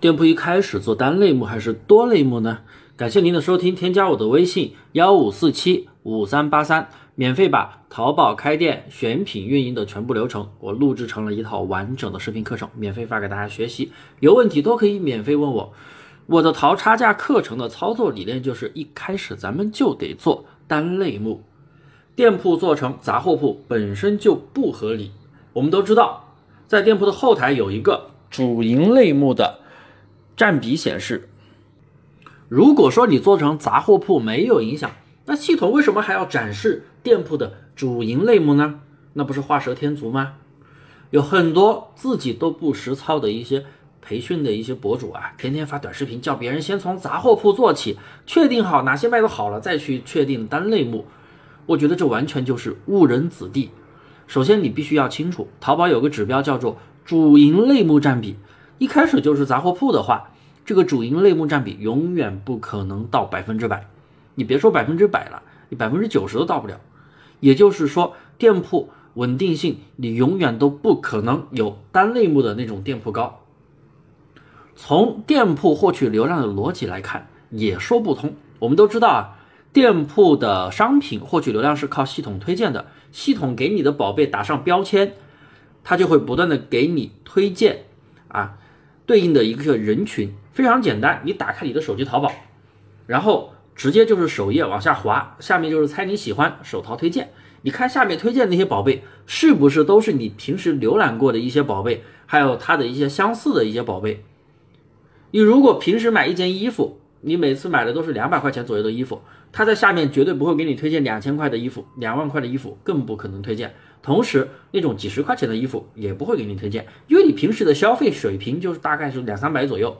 店铺一开始做单类目还是多类目呢？感谢您的收听，添加我的微信幺五四七五三八三，免费把淘宝开店选品运营的全部流程我录制成了一套完整的视频课程，免费发给大家学习。有问题都可以免费问我。我的淘差价课程的操作理念就是一开始咱们就得做单类目，店铺做成杂货铺本身就不合理。我们都知道，在店铺的后台有一个主营类目的。占比显示，如果说你做成杂货铺没有影响，那系统为什么还要展示店铺的主营类目呢？那不是画蛇添足吗？有很多自己都不实操的一些培训的一些博主啊，天天发短视频，叫别人先从杂货铺做起，确定好哪些卖的好了，再去确定单类目。我觉得这完全就是误人子弟。首先，你必须要清楚，淘宝有个指标叫做主营类目占比。一开始就是杂货铺的话，这个主营类目占比永远不可能到百分之百。你别说百分之百了，你百分之九十都到不了。也就是说，店铺稳定性你永远都不可能有单类目的那种店铺高。从店铺获取流量的逻辑来看，也说不通。我们都知道啊，店铺的商品获取流量是靠系统推荐的，系统给你的宝贝打上标签，它就会不断的给你推荐啊。对应的一个人群非常简单，你打开你的手机淘宝，然后直接就是首页往下滑，下面就是猜你喜欢手淘推荐。你看下面推荐那些宝贝是不是都是你平时浏览过的一些宝贝，还有它的一些相似的一些宝贝。你如果平时买一件衣服，你每次买的都是两百块钱左右的衣服，它在下面绝对不会给你推荐两千块的衣服，两万块的衣服更不可能推荐。同时，那种几十块钱的衣服也不会给你推荐，因为你平时的消费水平就是大概是两三百左右。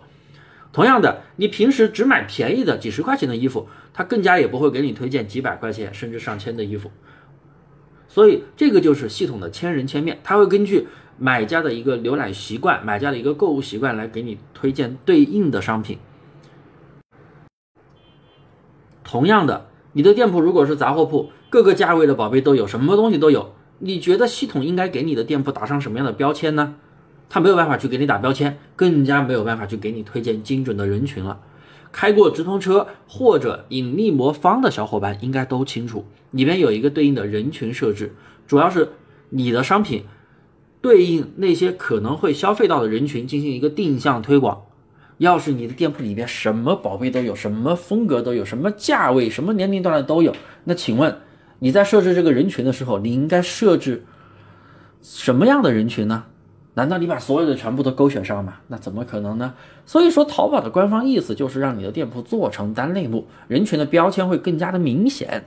同样的，你平时只买便宜的几十块钱的衣服，他更加也不会给你推荐几百块钱甚至上千的衣服。所以，这个就是系统的千人千面，它会根据买家的一个浏览习惯、买家的一个购物习惯来给你推荐对应的商品。同样的，你的店铺如果是杂货铺，各个价位的宝贝都有，什么东西都有。你觉得系统应该给你的店铺打上什么样的标签呢？他没有办法去给你打标签，更加没有办法去给你推荐精准的人群了。开过直通车或者引力魔方的小伙伴应该都清楚，里面有一个对应的人群设置，主要是你的商品对应那些可能会消费到的人群进行一个定向推广。要是你的店铺里面什么宝贝都有，什么风格都有，什么价位、什么年龄段的都有，那请问？你在设置这个人群的时候，你应该设置什么样的人群呢？难道你把所有的全部都勾选上吗？那怎么可能呢？所以说，淘宝的官方意思就是让你的店铺做成单类目，人群的标签会更加的明显。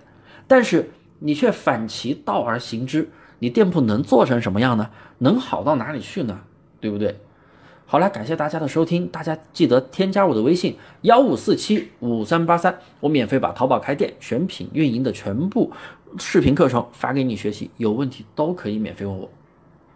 但是你却反其道而行之，你店铺能做成什么样呢？能好到哪里去呢？对不对？好了，感谢大家的收听，大家记得添加我的微信幺五四七五三八三，我免费把淘宝开店选品运营的全部视频课程发给你学习，有问题都可以免费问我。